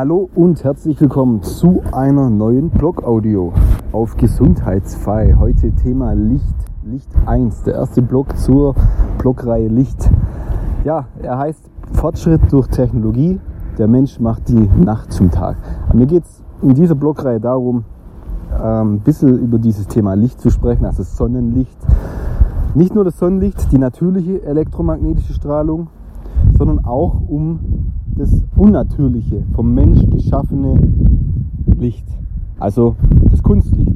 Hallo und herzlich willkommen zu einer neuen Blog-Audio auf Gesundheitsfrei. Heute Thema Licht, Licht 1, der erste Blog zur Blogreihe Licht. Ja, er heißt Fortschritt durch Technologie. Der Mensch macht die Nacht zum Tag. Mir geht es in dieser Blogreihe darum, ähm, ein bisschen über dieses Thema Licht zu sprechen, also Sonnenlicht. Nicht nur das Sonnenlicht, die natürliche elektromagnetische Strahlung, sondern auch um das unnatürliche, vom Mensch geschaffene Licht. Also das Kunstlicht.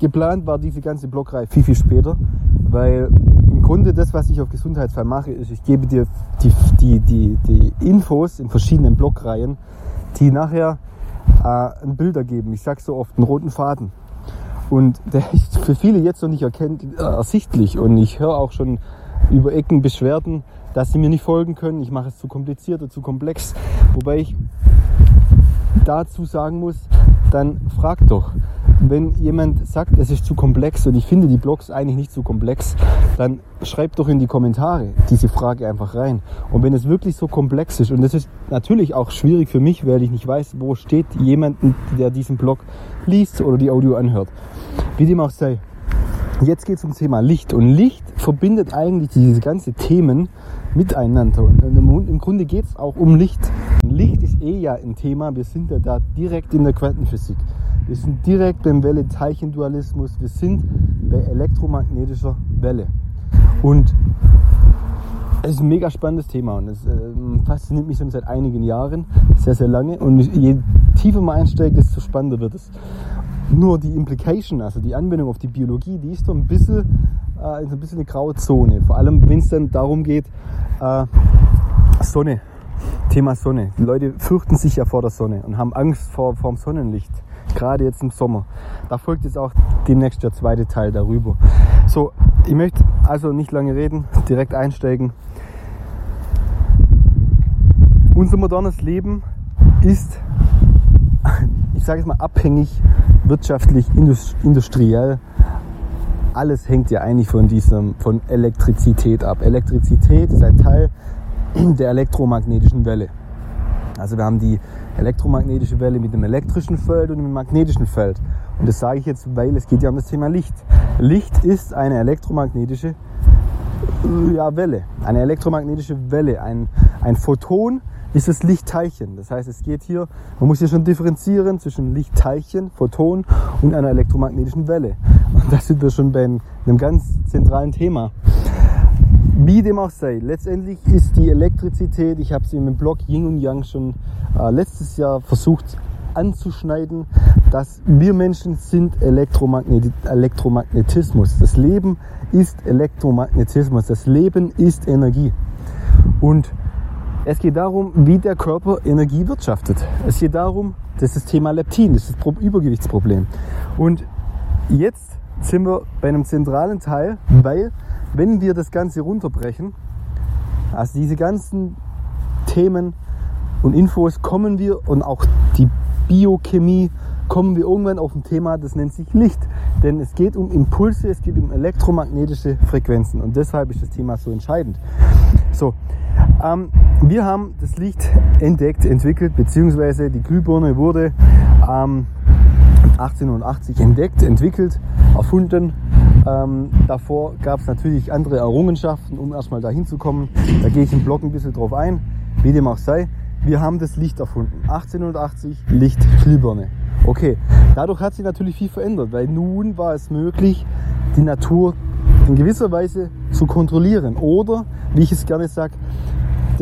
Geplant war diese ganze Blockreihe viel, viel später, weil im Grunde das, was ich auf Gesundheitsfall mache, ist, ich gebe dir die, die, die, die Infos in verschiedenen Blockreihen, die nachher äh, ein Bild ergeben. Ich sage so oft einen roten Faden. Und der ist für viele jetzt noch nicht erkennt, äh, ersichtlich. Und ich höre auch schon über Ecken Beschwerden, dass sie mir nicht folgen können. Ich mache es zu kompliziert oder zu komplex. Wobei ich dazu sagen muss, dann frag doch. Wenn jemand sagt, es ist zu komplex und ich finde die Blogs eigentlich nicht zu komplex, dann schreibt doch in die Kommentare diese Frage einfach rein. Und wenn es wirklich so komplex ist, und das ist natürlich auch schwierig für mich, weil ich nicht weiß, wo steht jemand, der diesen Blog liest oder die Audio anhört. Wie dem auch sei. Jetzt geht es ums Thema Licht. Und Licht verbindet eigentlich diese ganzen Themen miteinander. Und im Grunde geht es auch um Licht. Licht ist eh ja ein Thema. Wir sind ja da direkt in der Quantenphysik. Wir sind direkt beim Welle-Teilchendualismus. Wir sind bei elektromagnetischer Welle. Und es ist ein mega spannendes Thema und es äh, fasziniert mich schon seit einigen Jahren, sehr, sehr lange. Und je tiefer man einsteigt, desto spannender wird es. Nur die Implication, also die Anwendung auf die Biologie, die ist so ein bisschen, äh, so ein bisschen eine graue Zone. Vor allem, wenn es dann darum geht, äh, Sonne, Thema Sonne. Die Leute fürchten sich ja vor der Sonne und haben Angst vor, vor dem Sonnenlicht. Gerade jetzt im Sommer. Da folgt jetzt auch demnächst der zweite Teil darüber. So, ich möchte also nicht lange reden, direkt einsteigen. Unser modernes Leben ist, ich sage es mal, abhängig wirtschaftlich, industriell, alles hängt ja eigentlich von diesem, von Elektrizität ab. Elektrizität ist ein Teil der elektromagnetischen Welle. Also wir haben die elektromagnetische Welle mit dem elektrischen Feld und dem magnetischen Feld. Und das sage ich jetzt, weil es geht ja um das Thema Licht. Licht ist eine elektromagnetische ja, Welle, eine elektromagnetische Welle. Ein, ein Photon ist das Lichtteilchen. Das heißt, es geht hier, man muss hier schon differenzieren zwischen Lichtteilchen, Photon und einer elektromagnetischen Welle. Und da sind wir schon bei einem ganz zentralen Thema. Wie dem auch sei, letztendlich ist die Elektrizität, ich habe sie in meinem Blog Yin und Yang schon äh, letztes Jahr versucht anzuschneiden, dass wir Menschen sind Elektromagnet Elektromagnetismus. Das Leben ist Elektromagnetismus. Das Leben ist Energie. Und es geht darum, wie der Körper Energie wirtschaftet. Es geht darum, das ist das Thema Leptin, das ist das Übergewichtsproblem. Und jetzt sind wir bei einem zentralen Teil, weil wenn wir das Ganze runterbrechen, also diese ganzen Themen und Infos kommen wir und auch die Biochemie kommen wir irgendwann auf ein Thema, das nennt sich Licht. Denn es geht um Impulse, es geht um elektromagnetische Frequenzen und deshalb ist das Thema so entscheidend. So, ähm, wir haben das Licht entdeckt, entwickelt, beziehungsweise die Glühbirne wurde ähm, 1880 entdeckt, entwickelt, erfunden. Ähm, davor gab es natürlich andere Errungenschaften, um erstmal dahin zu kommen. Da gehe ich im Blog ein bisschen drauf ein, wie dem auch sei. Wir haben das Licht erfunden. 1880 Licht Glühbirne. Okay, dadurch hat sich natürlich viel verändert, weil nun war es möglich, die Natur in gewisser Weise zu kontrollieren. Oder, wie ich es gerne sage,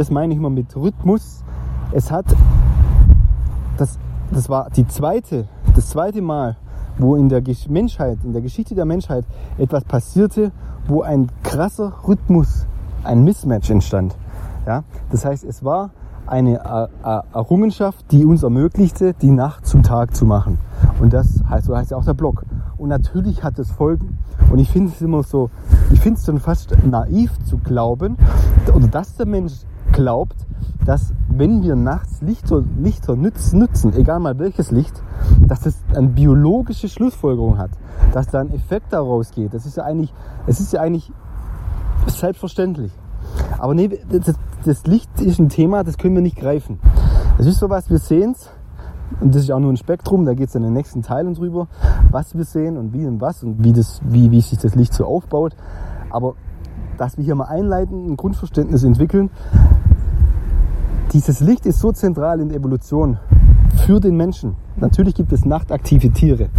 das meine ich immer mit Rhythmus. Es hat, das, das war die zweite, das zweite Mal, wo in der Menschheit, in der Geschichte der Menschheit etwas passierte, wo ein krasser Rhythmus, ein Mismatch entstand. Ja? Das heißt, es war eine Errungenschaft, die uns ermöglichte, die Nacht zum Tag zu machen. Und das heißt, so heißt ja auch der Blog. Und natürlich hat es Folgen. Und ich finde es immer so, ich finde es schon fast naiv zu glauben, oder dass der Mensch glaubt, dass wenn wir nachts Lichter, Lichter nutzen, egal mal welches Licht, dass das eine biologische Schlussfolgerung hat, dass da ein Effekt daraus geht. Das ist ja eigentlich, es ist ja eigentlich selbstverständlich. Aber nee, das, das Licht ist ein Thema, das können wir nicht greifen. Es ist sowas, wir sehen es, und das ist auch nur ein Spektrum, da geht es in den nächsten Teilen drüber, was wir sehen und wie und was und wie, das, wie, wie sich das Licht so aufbaut. Aber dass wir hier mal einleiten, ein Grundverständnis entwickeln, dieses Licht ist so zentral in der Evolution für den Menschen. Natürlich gibt es nachtaktive Tiere.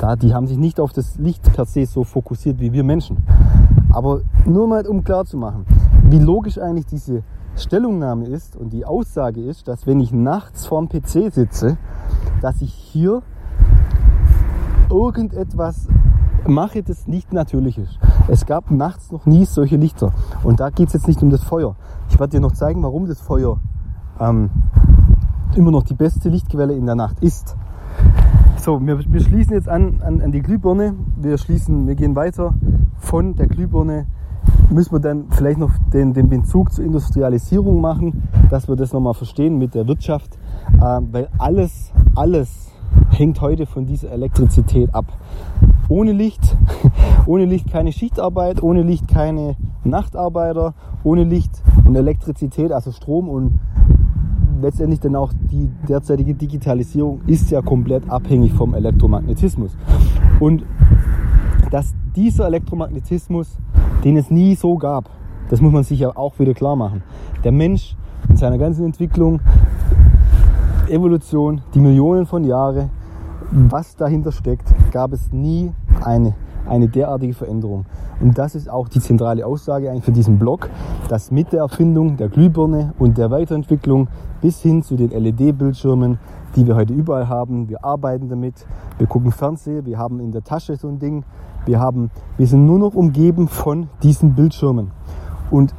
Da, die haben sich nicht auf das Licht per se so fokussiert wie wir Menschen. Aber nur mal um klar zu machen, wie logisch eigentlich diese Stellungnahme ist und die Aussage ist, dass wenn ich nachts vorm PC sitze, dass ich hier irgendetwas mache, das nicht natürlich ist. Es gab nachts noch nie solche Lichter. Und da geht es jetzt nicht um das Feuer. Ich werde dir noch zeigen, warum das Feuer ähm, immer noch die beste Lichtquelle in der Nacht ist. So, wir, wir schließen jetzt an, an, an die Glühbirne. Wir schließen, wir gehen weiter von der Glühbirne müssen wir dann vielleicht noch den, den Bezug zur Industrialisierung machen, dass wir das nochmal verstehen mit der Wirtschaft, äh, weil alles, alles hängt heute von dieser Elektrizität ab. Ohne Licht, ohne Licht keine Schichtarbeit, ohne Licht keine Nachtarbeiter, ohne Licht und Elektrizität, also Strom und letztendlich dann auch die derzeitige Digitalisierung ist ja komplett abhängig vom Elektromagnetismus. Und dass dieser Elektromagnetismus, den es nie so gab, das muss man sich ja auch wieder klar machen. Der Mensch in seiner ganzen Entwicklung, Evolution, die Millionen von Jahren, was dahinter steckt, gab es nie eine, eine derartige Veränderung. Und das ist auch die zentrale Aussage eigentlich für diesen Blog, dass mit der Erfindung der Glühbirne und der Weiterentwicklung bis hin zu den LED-Bildschirmen, die wir heute überall haben, wir arbeiten damit, wir gucken Fernsehen, wir haben in der Tasche so ein Ding, wir, haben, wir sind nur noch umgeben von diesen Bildschirmen. Und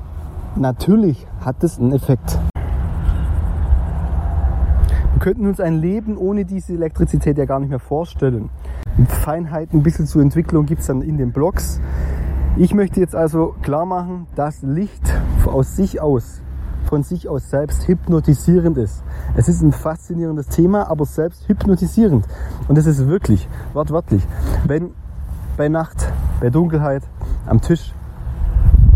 natürlich hat das einen Effekt. Wir könnten uns ein Leben ohne diese Elektrizität ja gar nicht mehr vorstellen. Feinheiten ein bisschen zur Entwicklung gibt es dann in den Blogs. Ich möchte jetzt also klar machen, dass Licht aus sich aus, von sich aus selbst hypnotisierend ist. Es ist ein faszinierendes Thema, aber selbst hypnotisierend. Und das ist wirklich, wortwörtlich. Wenn bei Nacht, bei Dunkelheit, am Tisch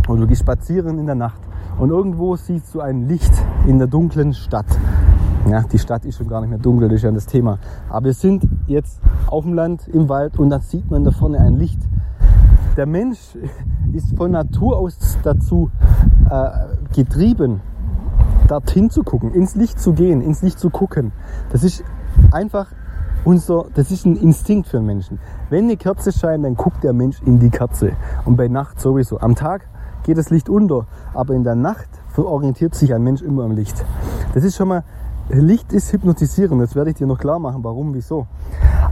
oder du gehst spazieren in der Nacht und irgendwo siehst du ein Licht in der dunklen Stadt. Ja, die Stadt ist schon gar nicht mehr dunkel, das ist ja das Thema. Aber wir sind jetzt auf dem Land, im Wald und da sieht man da vorne ein Licht. Der Mensch ist von Natur aus dazu äh, getrieben, dorthin zu gucken, ins Licht zu gehen, ins Licht zu gucken. Das ist einfach unser, das ist ein Instinkt für Menschen. Wenn eine Kerze scheint, dann guckt der Mensch in die Kerze. Und bei Nacht sowieso. Am Tag geht das Licht unter, aber in der Nacht orientiert sich ein Mensch immer am Licht. Das ist schon mal, Licht ist hypnotisierend. Das werde ich dir noch klar machen, warum, wieso.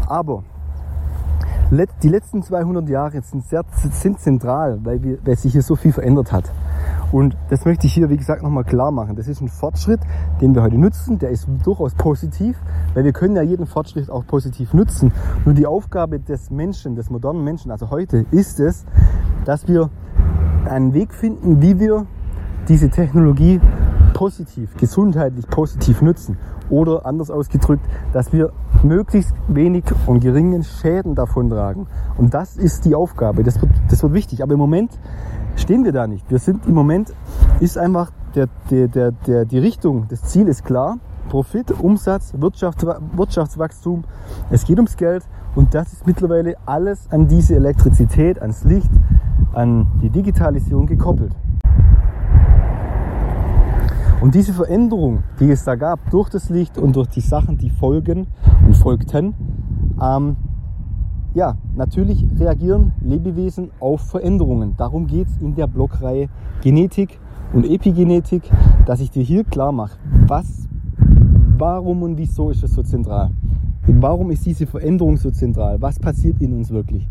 Aber die letzten 200 Jahre sind, sehr, sind zentral, weil, wir, weil sich hier so viel verändert hat. Und das möchte ich hier, wie gesagt, nochmal klar machen. Das ist ein Fortschritt, den wir heute nutzen. Der ist durchaus positiv, weil wir können ja jeden Fortschritt auch positiv nutzen. Nur die Aufgabe des Menschen, des modernen Menschen, also heute, ist es, dass wir einen Weg finden, wie wir diese Technologie positiv, gesundheitlich positiv nutzen. Oder anders ausgedrückt, dass wir möglichst wenig und geringen Schäden davon tragen. Und das ist die Aufgabe. Das wird, das wird wichtig. Aber im Moment stehen wir da nicht. Wir sind im Moment, ist einfach der, der, der, der, die Richtung, das Ziel ist klar. Profit, Umsatz, Wirtschafts, Wirtschaftswachstum. Es geht ums Geld und das ist mittlerweile alles an diese Elektrizität, ans Licht, an die Digitalisierung gekoppelt. Und diese Veränderung, die es da gab durch das Licht und durch die Sachen, die folgen und folgten, ähm, ja, natürlich reagieren Lebewesen auf Veränderungen. Darum geht es in der Blockreihe Genetik und Epigenetik, dass ich dir hier klar mache, was, warum und wieso ist es so zentral. Warum ist diese Veränderung so zentral? Was passiert in uns wirklich?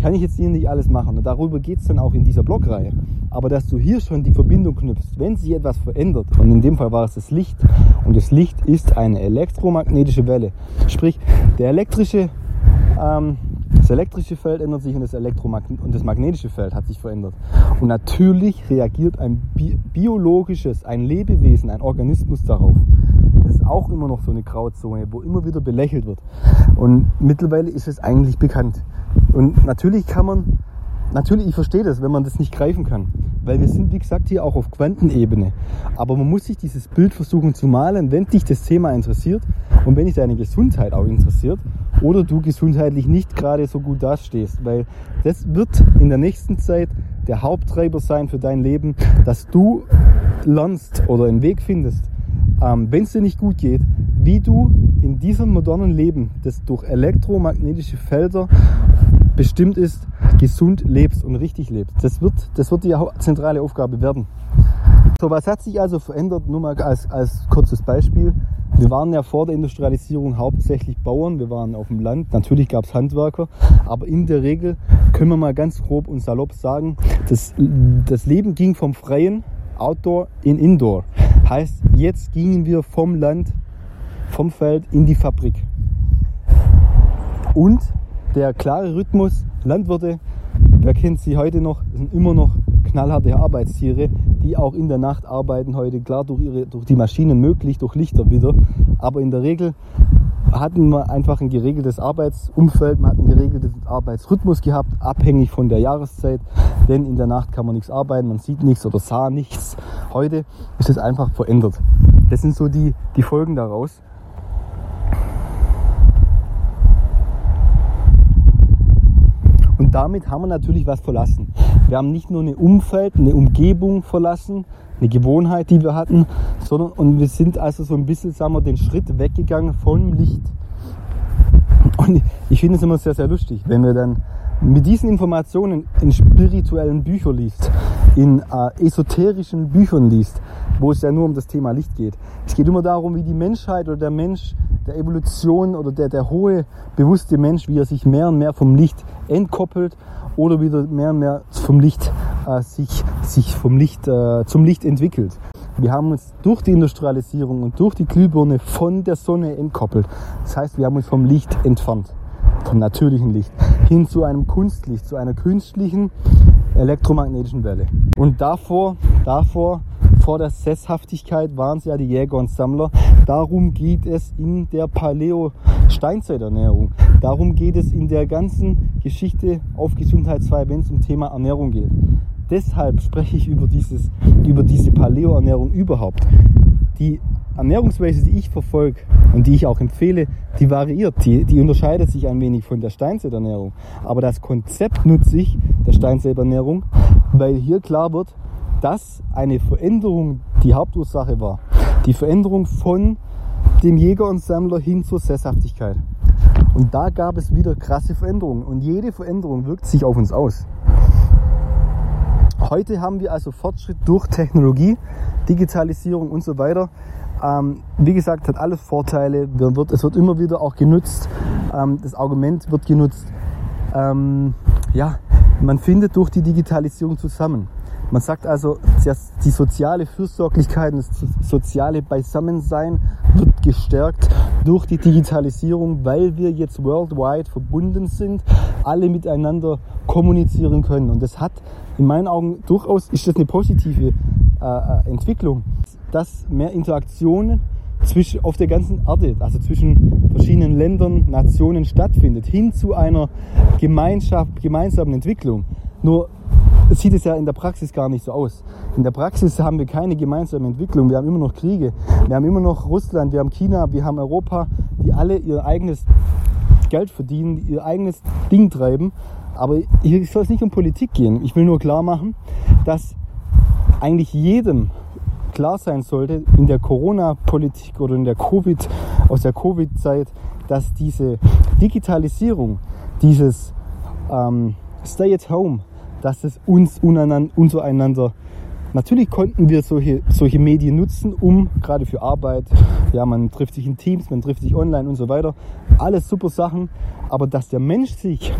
Kann ich jetzt hier nicht alles machen. Und darüber geht es dann auch in dieser Blockreihe. Aber dass du hier schon die Verbindung knüpfst, wenn sich etwas verändert, und in dem Fall war es das Licht, und das Licht ist eine elektromagnetische Welle. Sprich, der elektrische ähm, das elektrische Feld ändert sich und das, Elektromagn und das magnetische Feld hat sich verändert. Und natürlich reagiert ein bi biologisches, ein Lebewesen, ein Organismus darauf. Das ist auch immer noch so eine Grauzone, wo immer wieder belächelt wird. Und mittlerweile ist es eigentlich bekannt. Und natürlich kann man, natürlich, ich verstehe das, wenn man das nicht greifen kann. weil wir sind, wie gesagt, hier auch auf Quantenebene. Aber man muss sich dieses Bild versuchen zu malen, wenn dich das Thema interessiert und wenn dich deine Gesundheit auch interessiert oder du gesundheitlich nicht gerade so gut dastehst, weil das wird in der nächsten Zeit der Haupttreiber sein für dein Leben, dass du lernst oder einen Weg findest, ähm, wenn es dir nicht gut geht, wie du in diesem modernen Leben, das durch elektromagnetische Felder bestimmt ist, gesund lebst und richtig lebst. Das wird, das wird die zentrale Aufgabe werden. So, was hat sich also verändert? Nur mal als, als kurzes Beispiel. Wir waren ja vor der Industrialisierung hauptsächlich Bauern, wir waren auf dem Land, natürlich gab es Handwerker, aber in der Regel können wir mal ganz grob und salopp sagen, das, das Leben ging vom Freien, Outdoor, in Indoor. Heißt, jetzt gingen wir vom Land, vom Feld in die Fabrik. Und der klare Rhythmus, Landwirte, wer kennt sie heute noch, sind immer noch knallharte Arbeitstiere, die auch in der Nacht arbeiten heute, klar durch, ihre, durch die Maschinen möglich, durch Lichter wieder, aber in der Regel hatten wir einfach ein geregeltes Arbeitsumfeld, man hat einen geregelten Arbeitsrhythmus gehabt, abhängig von der Jahreszeit, denn in der Nacht kann man nichts arbeiten, man sieht nichts oder sah nichts. Heute ist es einfach verändert. Das sind so die, die Folgen daraus. Damit haben wir natürlich was verlassen. Wir haben nicht nur ein Umfeld, eine Umgebung verlassen, eine Gewohnheit, die wir hatten, sondern und wir sind also so ein bisschen, sagen wir, den Schritt weggegangen vom Licht. Und ich finde es immer sehr, sehr lustig, wenn wir dann mit diesen Informationen in spirituellen Büchern liest, in äh, esoterischen Büchern liest, wo es ja nur um das Thema Licht geht. Es geht immer darum, wie die Menschheit oder der Mensch der Evolution oder der, der hohe, bewusste Mensch, wie er sich mehr und mehr vom Licht entkoppelt oder wieder mehr und mehr vom Licht äh, sich, sich vom Licht äh, zum Licht entwickelt. Wir haben uns durch die Industrialisierung und durch die Glühbirne von der Sonne entkoppelt. Das heißt, wir haben uns vom Licht entfernt, vom natürlichen Licht, hin zu einem Kunstlicht, zu einer künstlichen elektromagnetischen Welle. Und davor, davor vor der Sesshaftigkeit waren es ja die Jäger und Sammler. Darum geht es in der Paleo-Steinzeiternährung. Darum geht es in der ganzen Geschichte auf Gesundheitsfrei, wenn es um Thema Ernährung geht. Deshalb spreche ich über, dieses, über diese Paleo-Ernährung überhaupt. Die Ernährungsweise, die ich verfolge und die ich auch empfehle, die variiert, die, die unterscheidet sich ein wenig von der Steinzeiternährung. Aber das Konzept nutze ich, der Steinzeiternährung, weil hier klar wird, dass eine Veränderung die Hauptursache war. Die Veränderung von dem Jäger und Sammler hin zur Sesshaftigkeit. Und da gab es wieder krasse Veränderungen. Und jede Veränderung wirkt sich auf uns aus. Heute haben wir also Fortschritt durch Technologie, Digitalisierung und so weiter. Ähm, wie gesagt, hat alles Vorteile. Es wird immer wieder auch genutzt. Ähm, das Argument wird genutzt. Ähm, ja, man findet durch die Digitalisierung zusammen. Man sagt also, die soziale Fürsorglichkeit und das soziale Beisammensein wird gestärkt durch die Digitalisierung, weil wir jetzt worldwide verbunden sind, alle miteinander kommunizieren können. Und das hat in meinen Augen durchaus, ist das eine positive äh, äh Entwicklung, dass mehr Interaktionen zwischen, auf der ganzen Erde, also zwischen verschiedenen Ländern, Nationen stattfindet, hin zu einer Gemeinschaft, gemeinsamen Entwicklung. Nur sieht es ja in der Praxis gar nicht so aus. In der Praxis haben wir keine gemeinsame Entwicklung. Wir haben immer noch Kriege. Wir haben immer noch Russland, wir haben China, wir haben Europa, die alle ihr eigenes Geld verdienen, ihr eigenes Ding treiben. Aber hier soll es nicht um Politik gehen. Ich will nur klar machen, dass eigentlich jedem klar sein sollte in der Corona-Politik oder in der Covid, aus der Covid-Zeit, dass diese Digitalisierung, dieses ähm, Stay at Home, dass es uns untereinander Natürlich konnten wir solche, solche Medien nutzen, um gerade für Arbeit, ja, man trifft sich in Teams, man trifft sich online und so weiter. Alles super Sachen. Aber dass der Mensch sich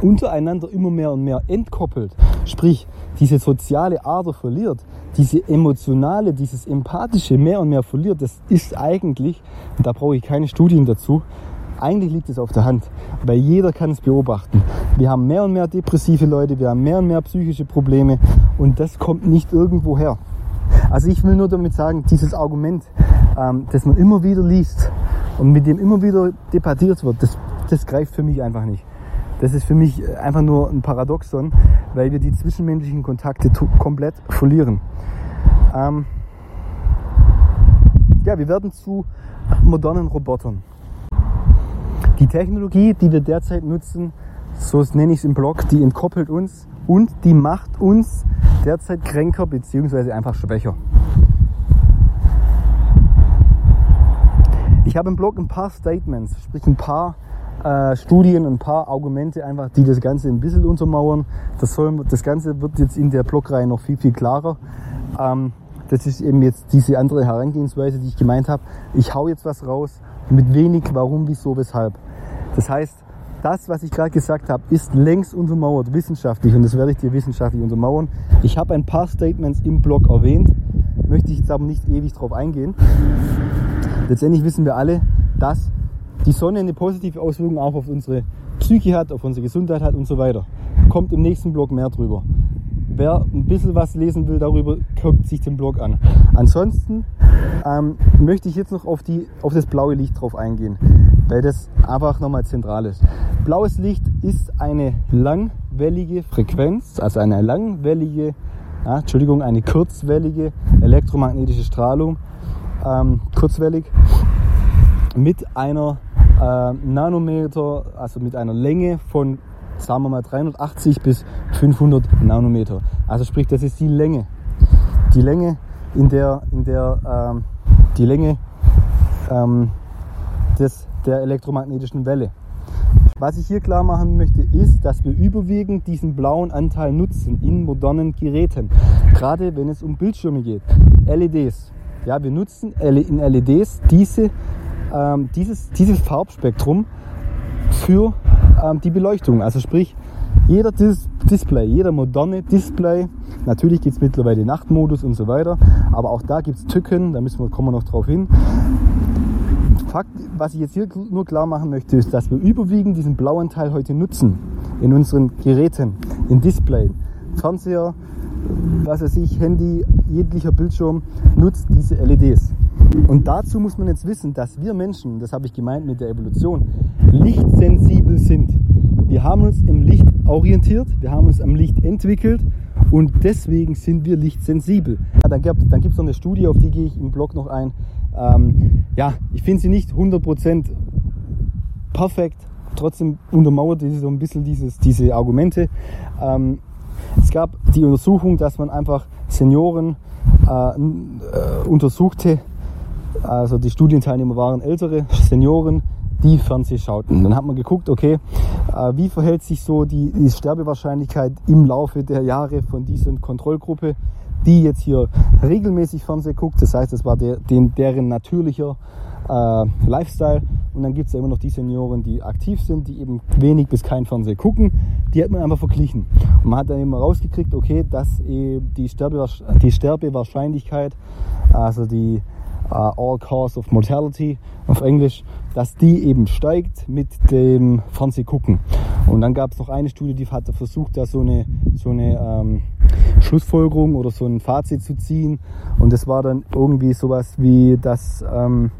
untereinander immer mehr und mehr entkoppelt, sprich diese soziale Ader verliert, diese emotionale, dieses empathische mehr und mehr verliert, das ist eigentlich, da brauche ich keine Studien dazu, eigentlich liegt es auf der Hand, weil jeder kann es beobachten. Wir haben mehr und mehr depressive Leute, wir haben mehr und mehr psychische Probleme und das kommt nicht irgendwo her. Also ich will nur damit sagen, dieses Argument, ähm, das man immer wieder liest und mit dem immer wieder debattiert wird, das, das greift für mich einfach nicht. Das ist für mich einfach nur ein Paradoxon, weil wir die zwischenmenschlichen Kontakte komplett verlieren. Ähm ja, wir werden zu modernen Robotern. Die Technologie, die wir derzeit nutzen, so nenne ich es im Blog, die entkoppelt uns und die macht uns derzeit kränker bzw. einfach schwächer. Ich habe im Blog ein paar Statements, sprich ein paar äh, Studien, ein paar Argumente einfach, die das Ganze ein bisschen untermauern. Das, soll, das Ganze wird jetzt in der Blogreihe noch viel, viel klarer. Ähm, das ist eben jetzt diese andere Herangehensweise, die ich gemeint habe. Ich hau jetzt was raus mit wenig warum, wieso, weshalb. Das heißt, das, was ich gerade gesagt habe, ist längst untermauert, wissenschaftlich, und das werde ich dir wissenschaftlich untermauern. Ich habe ein paar Statements im Blog erwähnt, möchte ich jetzt aber nicht ewig drauf eingehen. Letztendlich wissen wir alle, dass die Sonne eine positive Auswirkung auch auf unsere Psyche hat, auf unsere Gesundheit hat und so weiter. Kommt im nächsten Blog mehr drüber. Wer ein bisschen was lesen will darüber, guckt sich den Blog an. Ansonsten ähm, möchte ich jetzt noch auf, die, auf das blaue Licht drauf eingehen, weil das einfach nochmal zentral ist. Blaues Licht ist eine langwellige Frequenz, also eine langwellige, ja, Entschuldigung, eine kurzwellige elektromagnetische Strahlung, ähm, kurzwellig mit einer äh, Nanometer, also mit einer Länge von, sagen wir mal, 380 bis 500 Nanometer. Also sprich, das ist die Länge. Die Länge, in der, in der ähm, die Länge ähm, des, der elektromagnetischen Welle. Was ich hier klar machen möchte, ist, dass wir überwiegend diesen blauen Anteil nutzen in modernen Geräten. Gerade wenn es um Bildschirme geht. LEDs. Ja, wir nutzen in LEDs diese ähm, dieses, dieses Farbspektrum für ähm, die Beleuchtung. Also sprich, jeder Dis Display, jeder moderne Display, natürlich gibt es mittlerweile Nachtmodus und so weiter, aber auch da gibt es Tücken, da müssen wir, kommen wir noch drauf hin. Fakt, was ich jetzt hier nur klar machen möchte, ist, dass wir überwiegend diesen blauen Teil heute nutzen in unseren Geräten, in Display, Fernseher, was weiß ich, Handy, jeglicher Bildschirm nutzt diese LEDs. Und dazu muss man jetzt wissen, dass wir Menschen, das habe ich gemeint mit der Evolution, lichtsensibel sind. Wir haben uns im Licht orientiert, wir haben uns am Licht entwickelt und deswegen sind wir lichtsensibel. Ja, dann gibt es noch eine Studie, auf die gehe ich im Blog noch ein. Ähm, ja, ich finde sie nicht 100% perfekt, trotzdem untermauert sie so ein bisschen dieses, diese Argumente. Ähm, es gab die Untersuchung, dass man einfach Senioren äh, äh untersuchte, also die Studienteilnehmer waren ältere Senioren, die Fernseh schauten. Dann hat man geguckt, okay, äh, wie verhält sich so die, die Sterbewahrscheinlichkeit im Laufe der Jahre von dieser Kontrollgruppe, die jetzt hier regelmäßig Fernseh guckt. Das heißt, das war der, den, deren natürlicher äh, Lifestyle. Und dann gibt es ja immer noch die Senioren, die aktiv sind, die eben wenig bis kein Fernsehen gucken. Die hat man einfach verglichen. Und man hat dann immer rausgekriegt, okay, dass die, Sterbewahrsch die Sterbewahrscheinlichkeit, also die uh, All Cause of Mortality auf Englisch, dass die eben steigt mit dem Fernsehgucken. Und dann gab es noch eine Studie, die hat versucht, da so eine, so eine ähm, Schlussfolgerung oder so ein Fazit zu ziehen. Und das war dann irgendwie sowas wie das ähm,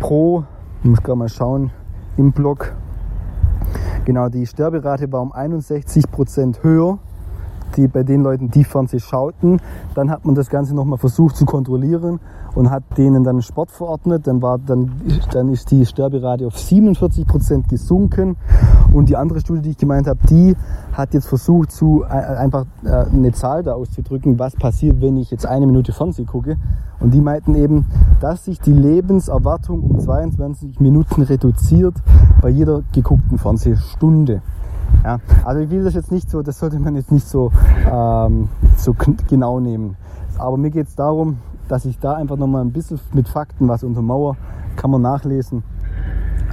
pro, ich muss gerade mal schauen, im Blog, genau, die Sterberate war um 61 Prozent höher die, bei den Leuten, die Fernsehen schauten. Dann hat man das Ganze nochmal versucht zu kontrollieren und hat denen dann Sport verordnet. Dann, war, dann, dann ist die Sterberate auf 47 Prozent gesunken. Und die andere Studie, die ich gemeint habe, die hat jetzt versucht, zu, äh, einfach äh, eine Zahl da auszudrücken, was passiert, wenn ich jetzt eine Minute Fernsehen gucke. Und die meinten eben, dass sich die Lebenserwartung um 22 Minuten reduziert bei jeder geguckten Fernsehstunde. Ja, also ich will das jetzt nicht so, das sollte man jetzt nicht so, ähm, so genau nehmen. Aber mir geht es darum, dass ich da einfach nochmal ein bisschen mit Fakten was untermauer, kann man nachlesen.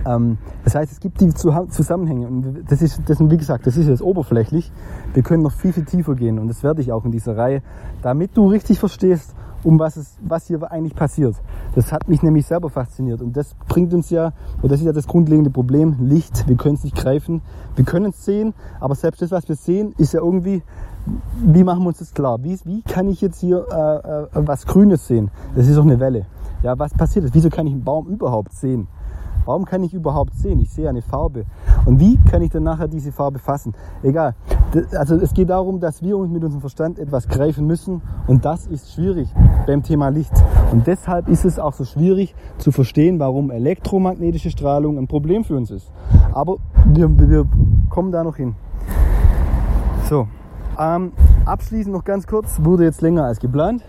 Ähm, das heißt, es gibt die Zusammenhänge und das ist, das, wie gesagt, das ist jetzt oberflächlich. Wir können noch viel, viel tiefer gehen und das werde ich auch in dieser Reihe, damit du richtig verstehst, um was es, was hier eigentlich passiert. Das hat mich nämlich selber fasziniert und das bringt uns ja, oder das ist ja das grundlegende Problem, Licht. Wir können es nicht greifen, wir können es sehen, aber selbst das, was wir sehen, ist ja irgendwie, wie machen wir uns das klar? Wie, wie kann ich jetzt hier äh, äh, was Grünes sehen? Das ist doch eine Welle. Ja, was passiert ist? Wieso kann ich einen Baum überhaupt sehen? Warum kann ich überhaupt sehen? Ich sehe eine Farbe. Und wie kann ich dann nachher diese Farbe fassen? Egal. Also es geht darum, dass wir uns mit unserem Verstand etwas greifen müssen und das ist schwierig beim Thema Licht. Und deshalb ist es auch so schwierig zu verstehen, warum elektromagnetische Strahlung ein Problem für uns ist. Aber wir, wir kommen da noch hin. So, ähm, abschließend noch ganz kurz, wurde jetzt länger als geplant.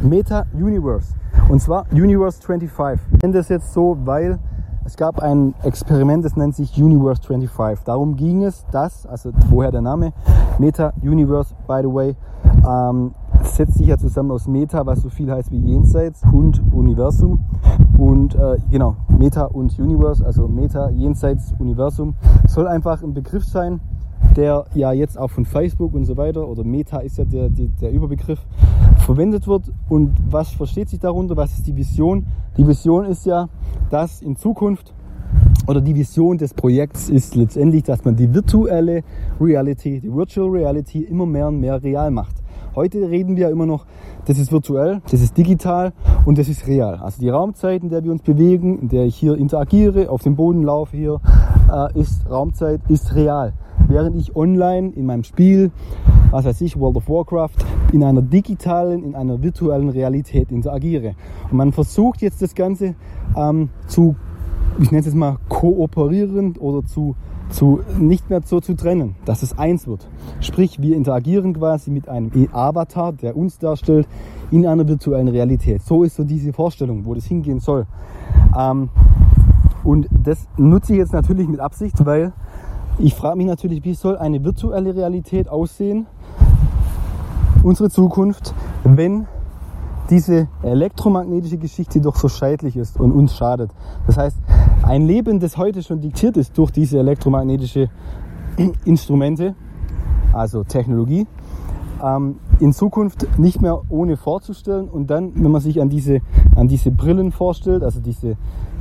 Meta Universe. Und zwar Universe 25. Ich nenne das jetzt so, weil es gab ein Experiment, das nennt sich Universe 25. Darum ging es, dass, also woher der Name, Meta Universe, by the way, ähm, setzt sich ja zusammen aus Meta, was so viel heißt wie Jenseits und Universum. Und äh, genau, Meta und Universe, also Meta, Jenseits, Universum, soll einfach ein Begriff sein, der ja jetzt auch von Facebook und so weiter, oder Meta ist ja der, der, der Überbegriff, verwendet wird. Und was versteht sich darunter? Was ist die Vision? Die Vision ist ja, dass in Zukunft oder die Vision des Projekts ist letztendlich, dass man die virtuelle Reality, die Virtual Reality immer mehr und mehr real macht. Heute reden wir immer noch, das ist virtuell, das ist digital und das ist real. Also die Raumzeit, in der wir uns bewegen, in der ich hier interagiere, auf dem Boden laufe hier, äh, ist Raumzeit, ist real. Während ich online in meinem Spiel, was weiß ich, World of Warcraft, in einer digitalen, in einer virtuellen Realität interagiere. Und man versucht jetzt das Ganze ähm, zu, ich nenne es jetzt mal, kooperieren oder zu zu, nicht mehr so zu trennen, dass es eins wird. Sprich, wir interagieren quasi mit einem Avatar, der uns darstellt, in einer virtuellen Realität. So ist so diese Vorstellung, wo das hingehen soll. Ähm, und das nutze ich jetzt natürlich mit Absicht, weil ich frage mich natürlich, wie soll eine virtuelle Realität aussehen, unsere Zukunft, wenn diese elektromagnetische Geschichte doch so schädlich ist und uns schadet. Das heißt, ein Leben, das heute schon diktiert ist durch diese elektromagnetische Instrumente, also Technologie, ähm, in Zukunft nicht mehr ohne vorzustellen und dann, wenn man sich an diese, an diese Brillen vorstellt, also diese,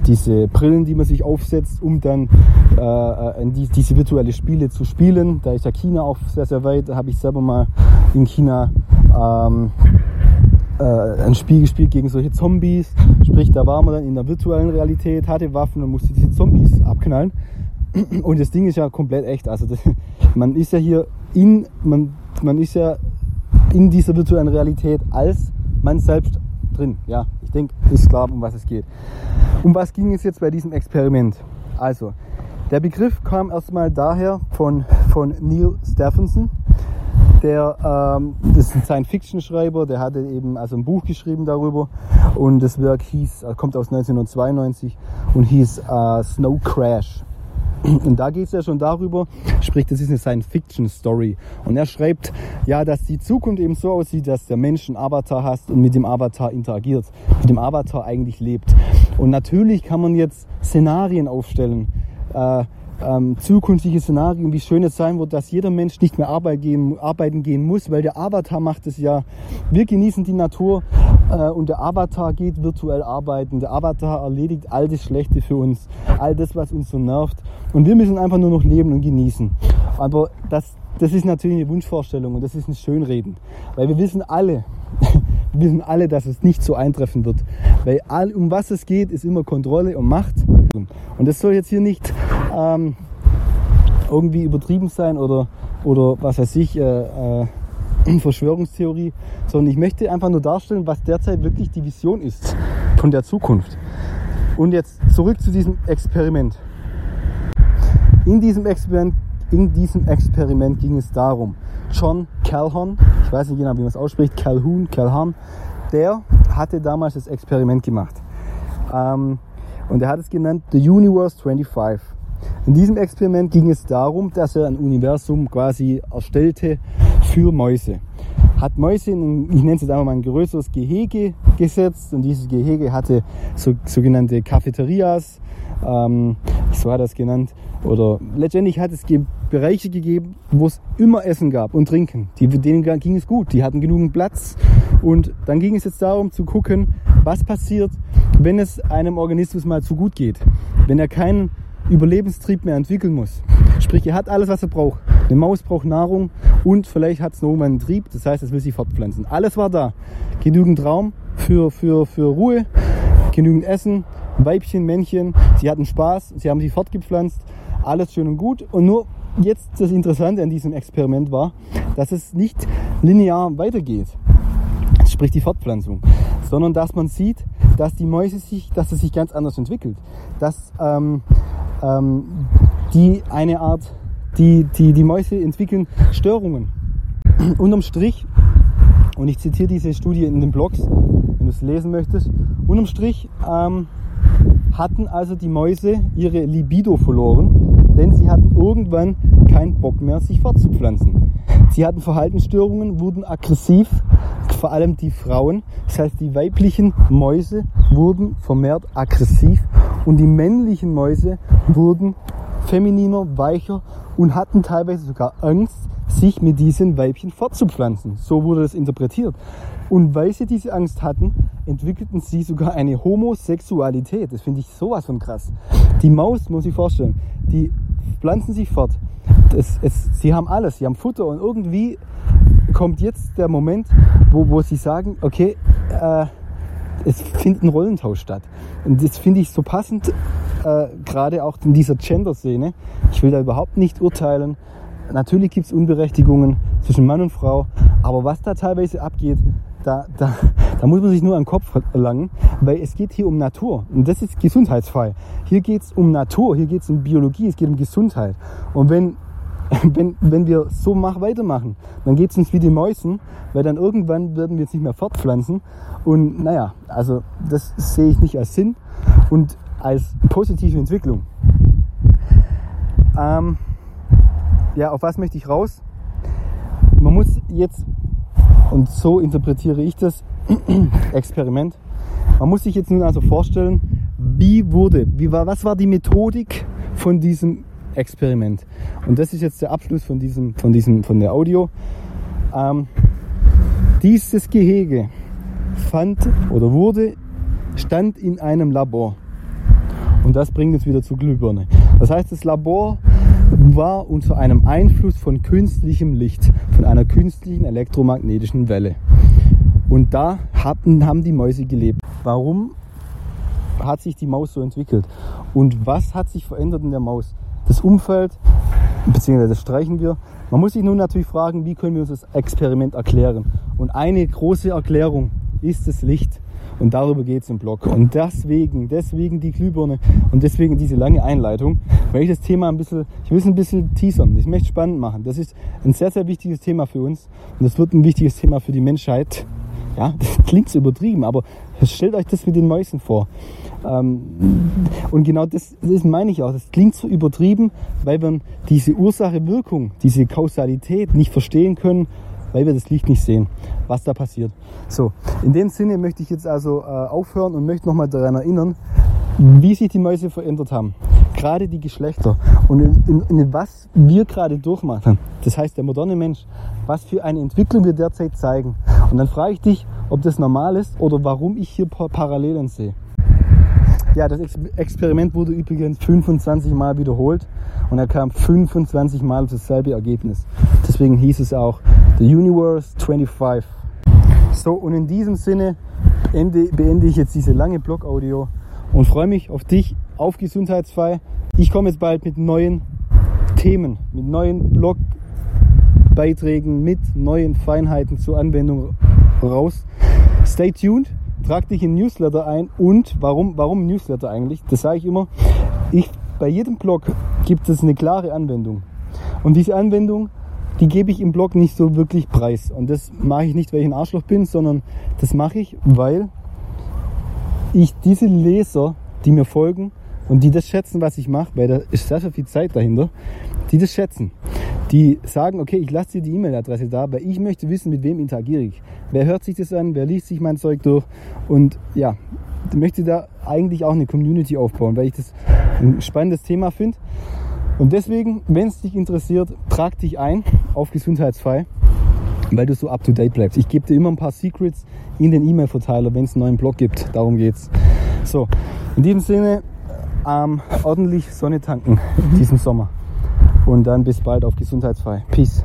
diese Brillen, die man sich aufsetzt, um dann äh, äh die, diese virtuelle Spiele zu spielen, da ist ja China auch sehr, sehr weit, da habe ich selber mal in China ähm, äh, ein Spiel gespielt gegen solche Zombies. Sprich, da war man dann in der virtuellen Realität, hatte Waffen und musste diese Zombies abknallen. Und das Ding ist ja komplett echt. Also das, man ist ja hier in, man, man ist ja in dieser virtuellen Realität als man selbst drin. Ja, ich denke, ist klar, um was es geht. Um was ging es jetzt bei diesem Experiment? Also, der Begriff kam erstmal daher von, von Neil Stephenson der ähm, das ist ein Science-Fiction-Schreiber, der hatte eben also ein Buch geschrieben darüber und das Werk hieß, äh, kommt aus 1992 und hieß äh, Snow Crash. Und da geht es ja schon darüber, sprich, das ist eine Science-Fiction-Story. Und er schreibt, ja, dass die Zukunft eben so aussieht, dass der Mensch einen Avatar hat und mit dem Avatar interagiert, mit dem Avatar eigentlich lebt. Und natürlich kann man jetzt Szenarien aufstellen. Äh, ähm, zukünftige Szenarien, wie schön es sein wird, dass jeder Mensch nicht mehr Arbeit gehen, arbeiten gehen muss, weil der Avatar macht es ja. Wir genießen die Natur und der Avatar geht virtuell arbeiten. Der Avatar erledigt all das Schlechte für uns, all das, was uns so nervt. Und wir müssen einfach nur noch leben und genießen. Aber das, das ist natürlich eine Wunschvorstellung und das ist ein Schönreden. Weil wir wissen alle, wir wissen alle, dass es nicht so eintreffen wird. Weil all, um was es geht, ist immer Kontrolle und Macht. Und das soll jetzt hier nicht ähm, irgendwie übertrieben sein oder, oder was weiß ich, äh, äh, Verschwörungstheorie, sondern ich möchte einfach nur darstellen, was derzeit wirklich die Vision ist von der Zukunft. Und jetzt zurück zu diesem Experiment. In diesem Experiment, in diesem Experiment ging es darum, John Calhoun, ich weiß nicht genau, wie man es ausspricht, Calhoun, Calhoun, der hatte damals das Experiment gemacht. Ähm, und er hat es genannt The Universe 25. In diesem Experiment ging es darum, dass er ein Universum quasi erstellte für Mäuse. Hat Mäuse in, ich nenne es jetzt einfach mal ein größeres Gehege gesetzt und dieses Gehege hatte so, sogenannte Cafeterias, ähm, so hat er es genannt. Oder letztendlich hat es Bereiche gegeben, wo es immer Essen gab und Trinken. Die, denen ging es gut, die hatten genügend Platz. Und dann ging es jetzt darum zu gucken, was passiert, wenn es einem Organismus mal zu gut geht. Wenn er keinen Überlebenstrieb mehr entwickeln muss. Sprich, er hat alles, was er braucht. Eine Maus braucht Nahrung und vielleicht hat es noch einen Trieb, das heißt, es will sich fortpflanzen. Alles war da. Genügend Raum für, für, für Ruhe, genügend Essen, Weibchen, Männchen, sie hatten Spaß, sie haben sich fortgepflanzt. alles schön und gut. Und nur jetzt das Interessante an diesem Experiment war, dass es nicht linear weitergeht, sprich die Fortpflanzung, sondern dass man sieht, dass die Mäuse sich, dass es sich ganz anders entwickelt, dass ähm, ähm, die eine Art, die, die, die Mäuse entwickeln Störungen. Unterm Strich, und ich zitiere diese Studie in den Blogs, wenn du es lesen möchtest, unterm Strich ähm, hatten also die Mäuse ihre Libido verloren, denn sie hatten irgendwann keinen Bock mehr, sich fortzupflanzen. Sie hatten Verhaltensstörungen, wurden aggressiv, vor allem die Frauen. Das heißt, die weiblichen Mäuse wurden vermehrt aggressiv und die männlichen Mäuse wurden femininer, weicher und hatten teilweise sogar Angst, sich mit diesen Weibchen fortzupflanzen. So wurde das interpretiert. Und weil sie diese Angst hatten, entwickelten sie sogar eine Homosexualität. Das finde ich sowas von krass. Die Maus, muss ich vorstellen, die pflanzen sich fort. Das, es, sie haben alles, sie haben Futter und irgendwie kommt jetzt der Moment, wo, wo sie sagen, okay, äh, es findet ein Rollentausch statt. Und das finde ich so passend, äh, gerade auch in dieser Gender-Szene. Ich will da überhaupt nicht urteilen. Natürlich gibt es Unberechtigungen zwischen Mann und Frau, aber was da teilweise abgeht, da, da, da muss man sich nur an den Kopf langen, weil es geht hier um Natur und das ist gesundheitsfrei. Hier geht es um Natur, hier geht es um Biologie, es geht um Gesundheit. Und wenn, wenn, wenn wir so mach, weitermachen, dann geht es uns wie die Mäusen, weil dann irgendwann werden wir jetzt nicht mehr fortpflanzen. Und naja, also das sehe ich nicht als Sinn und als positive Entwicklung. Ähm, ja, auf was möchte ich raus? Man muss jetzt und so interpretiere ich das Experiment. Man muss sich jetzt nun also vorstellen, wie wurde, wie war, was war die Methodik von diesem Experiment? Und das ist jetzt der Abschluss von diesem, von diesem, von der Audio. Ähm, dieses Gehege fand oder wurde, stand in einem Labor. Und das bringt uns wieder zur Glühbirne. Das heißt, das Labor war unter einem Einfluss von künstlichem Licht, von einer künstlichen elektromagnetischen Welle. Und da hatten, haben die Mäuse gelebt. Warum hat sich die Maus so entwickelt? Und was hat sich verändert in der Maus? Das Umfeld, beziehungsweise das streichen wir. Man muss sich nun natürlich fragen, wie können wir uns das Experiment erklären? Und eine große Erklärung ist das Licht. Und darüber geht es im Blog. Und deswegen, deswegen die Glühbirne und deswegen diese lange Einleitung, weil ich das Thema ein bisschen, ich will es ein bisschen teasern. Ich möchte spannend machen. Das ist ein sehr, sehr wichtiges Thema für uns. Und das wird ein wichtiges Thema für die Menschheit. Ja, das klingt so übertrieben, aber stellt euch das mit den Mäusen vor. Ähm, und genau das, das meine ich auch. Das klingt so übertrieben, weil wir diese Ursache-Wirkung, diese Kausalität nicht verstehen können weil wir das Licht nicht sehen, was da passiert. So, in dem Sinne möchte ich jetzt also äh, aufhören und möchte nochmal daran erinnern, wie sich die Mäuse verändert haben. Gerade die Geschlechter und in, in, in was wir gerade durchmachen. Das heißt, der moderne Mensch, was für eine Entwicklung wir derzeit zeigen. Und dann frage ich dich, ob das normal ist oder warum ich hier Parallelen sehe. Ja, das Experiment wurde übrigens 25 Mal wiederholt und er kam 25 Mal auf dasselbe Ergebnis. Deswegen hieß es auch Universe 25. So, und in diesem Sinne beende, beende ich jetzt diese lange Blog-Audio und freue mich auf dich, auf Gesundheitsfrei. Ich komme jetzt bald mit neuen Themen, mit neuen Blogbeiträgen, mit neuen Feinheiten zur Anwendung raus. Stay tuned trag dich in Newsletter ein und warum, warum Newsletter eigentlich? Das sage ich immer. Ich, bei jedem Blog gibt es eine klare Anwendung. Und diese Anwendung, die gebe ich im Blog nicht so wirklich preis. Und das mache ich nicht, weil ich ein Arschloch bin, sondern das mache ich, weil ich diese Leser, die mir folgen und die das schätzen, was ich mache, weil da ist sehr, sehr viel Zeit dahinter, die das schätzen die sagen, okay, ich lasse dir die E-Mail-Adresse da, weil ich möchte wissen, mit wem interagiere ich. Wer hört sich das an, wer liest sich mein Zeug durch und ja, möchte da eigentlich auch eine Community aufbauen, weil ich das ein spannendes Thema finde. Und deswegen, wenn es dich interessiert, trag dich ein auf Gesundheitsfrei, weil du so up to date bleibst. Ich gebe dir immer ein paar Secrets in den E-Mail-Verteiler, wenn es einen neuen Blog gibt. Darum geht's. So, in diesem Sinne, ähm, ordentlich Sonne tanken in diesem Sommer. Und dann bis bald auf Gesundheitsfrei. Peace.